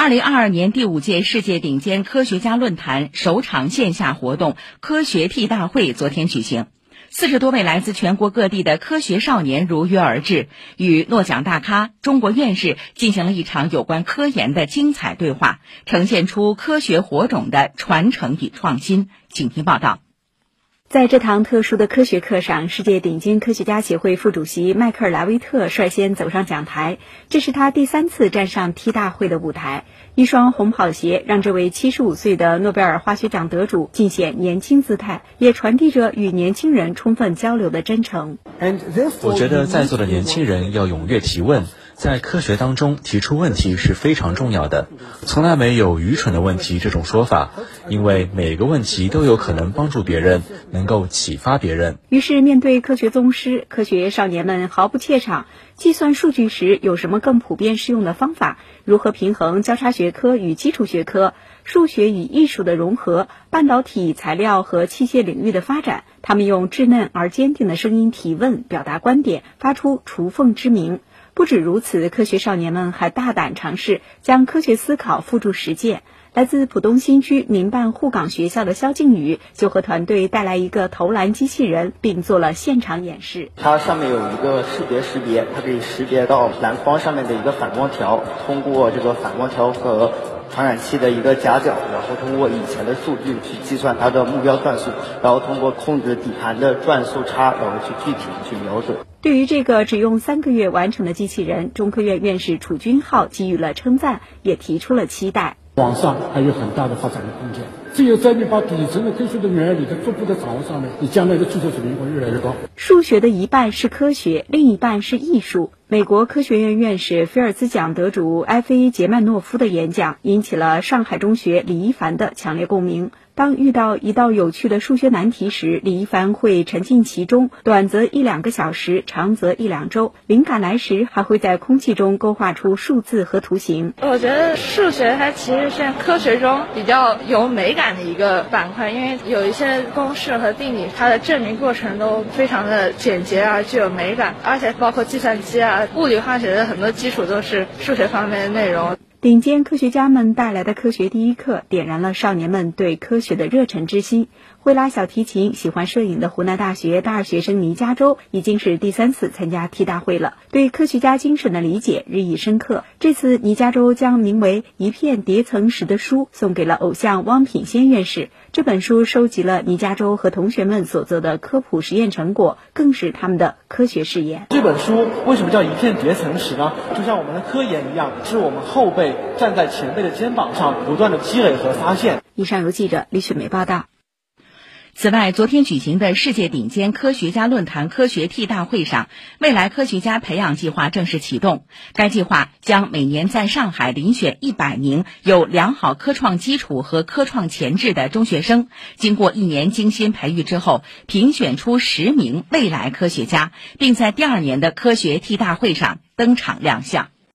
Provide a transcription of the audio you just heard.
二零二二年第五届世界顶尖科学家论坛首场线下活动——科学 T 大会昨天举行。四十多位来自全国各地的科学少年如约而至，与诺奖大咖、中国院士进行了一场有关科研的精彩对话，呈现出科学火种的传承与创新。请听报道。在这堂特殊的科学课上，世界顶尖科学家协会副主席迈克尔·莱维特率先走上讲台。这是他第三次站上 T 大会的舞台。一双红跑鞋让这位七十五岁的诺贝尔化学奖得主尽显年轻姿态，也传递着与年轻人充分交流的真诚。我觉得在座的年轻人要踊跃提问。在科学当中提出问题是非常重要的，从来没有愚蠢的问题这种说法，因为每个问题都有可能帮助别人，能够启发别人。于是，面对科学宗师，科学少年们毫不怯场。计算数据时有什么更普遍适用的方法？如何平衡交叉学科与基础学科、数学与艺术的融合、半导体材料和器械领域的发展？他们用稚嫩而坚定的声音提问，表达观点，发出雏凤之鸣。不止如此，科学少年们还大胆尝试将科学思考付诸实践。来自浦东新区民办沪港学校的肖靖宇就和团队带来一个投篮机器人，并做了现场演示。它上面有一个视觉识别，它可以识别到篮筐上面的一个反光条，通过这个反光条和传感器的一个夹角，然后通过以前的数据去计算它的目标转速，然后通过控制底盘的转速差，然后去具体的去瞄准。对于这个只用三个月完成的机器人，中科院院士楚军浩给予了称赞，也提出了期待。网上还有很大的发展的空间。只有在你把底层的科学的原理的逐步的掌握上面，你将来的技术水平会越来越高。数学的一半是科学，另一半是艺术。美国科学院院士、菲尔兹奖得主埃菲杰曼诺夫的演讲引起了上海中学李一凡的强烈共鸣。当遇到一道有趣的数学难题时，李一凡会沉浸其中，短则一两个小时，长则一两周。灵感来时，还会在空气中勾画出数字和图形。我觉得数学它其实是科学中比较有美感的一个板块，因为有一些公式和定理，它的证明过程都非常的简洁而具有美感，而且包括计算机啊、物理化学的很多基础都是数学方面的内容。顶尖科学家们带来的科学第一课，点燃了少年们对科学的热忱之心。会拉小提琴、喜欢摄影的湖南大学大二学生倪加洲，已经是第三次参加 T 大会了，对科学家精神的理解日益深刻。这次倪加洲将名为《一片叠层石》的书送给了偶像汪品先院士。这本书收集了倪加洲和同学们所做的科普实验成果，更是他们的科学试验。这本书为什么叫一片叠层石呢？就像我们的科研一样，是我们后辈站在前辈的肩膀上，不断的积累和发现。以上由记者李雪梅报道。此外，昨天举行的世界顶尖科学家论坛科学 T 大会上，未来科学家培养计划正式启动。该计划将每年在上海遴选一百名有良好科创基础和科创潜质的中学生，经过一年精心培育之后，评选出十名未来科学家，并在第二年的科学 T 大会上登场亮相。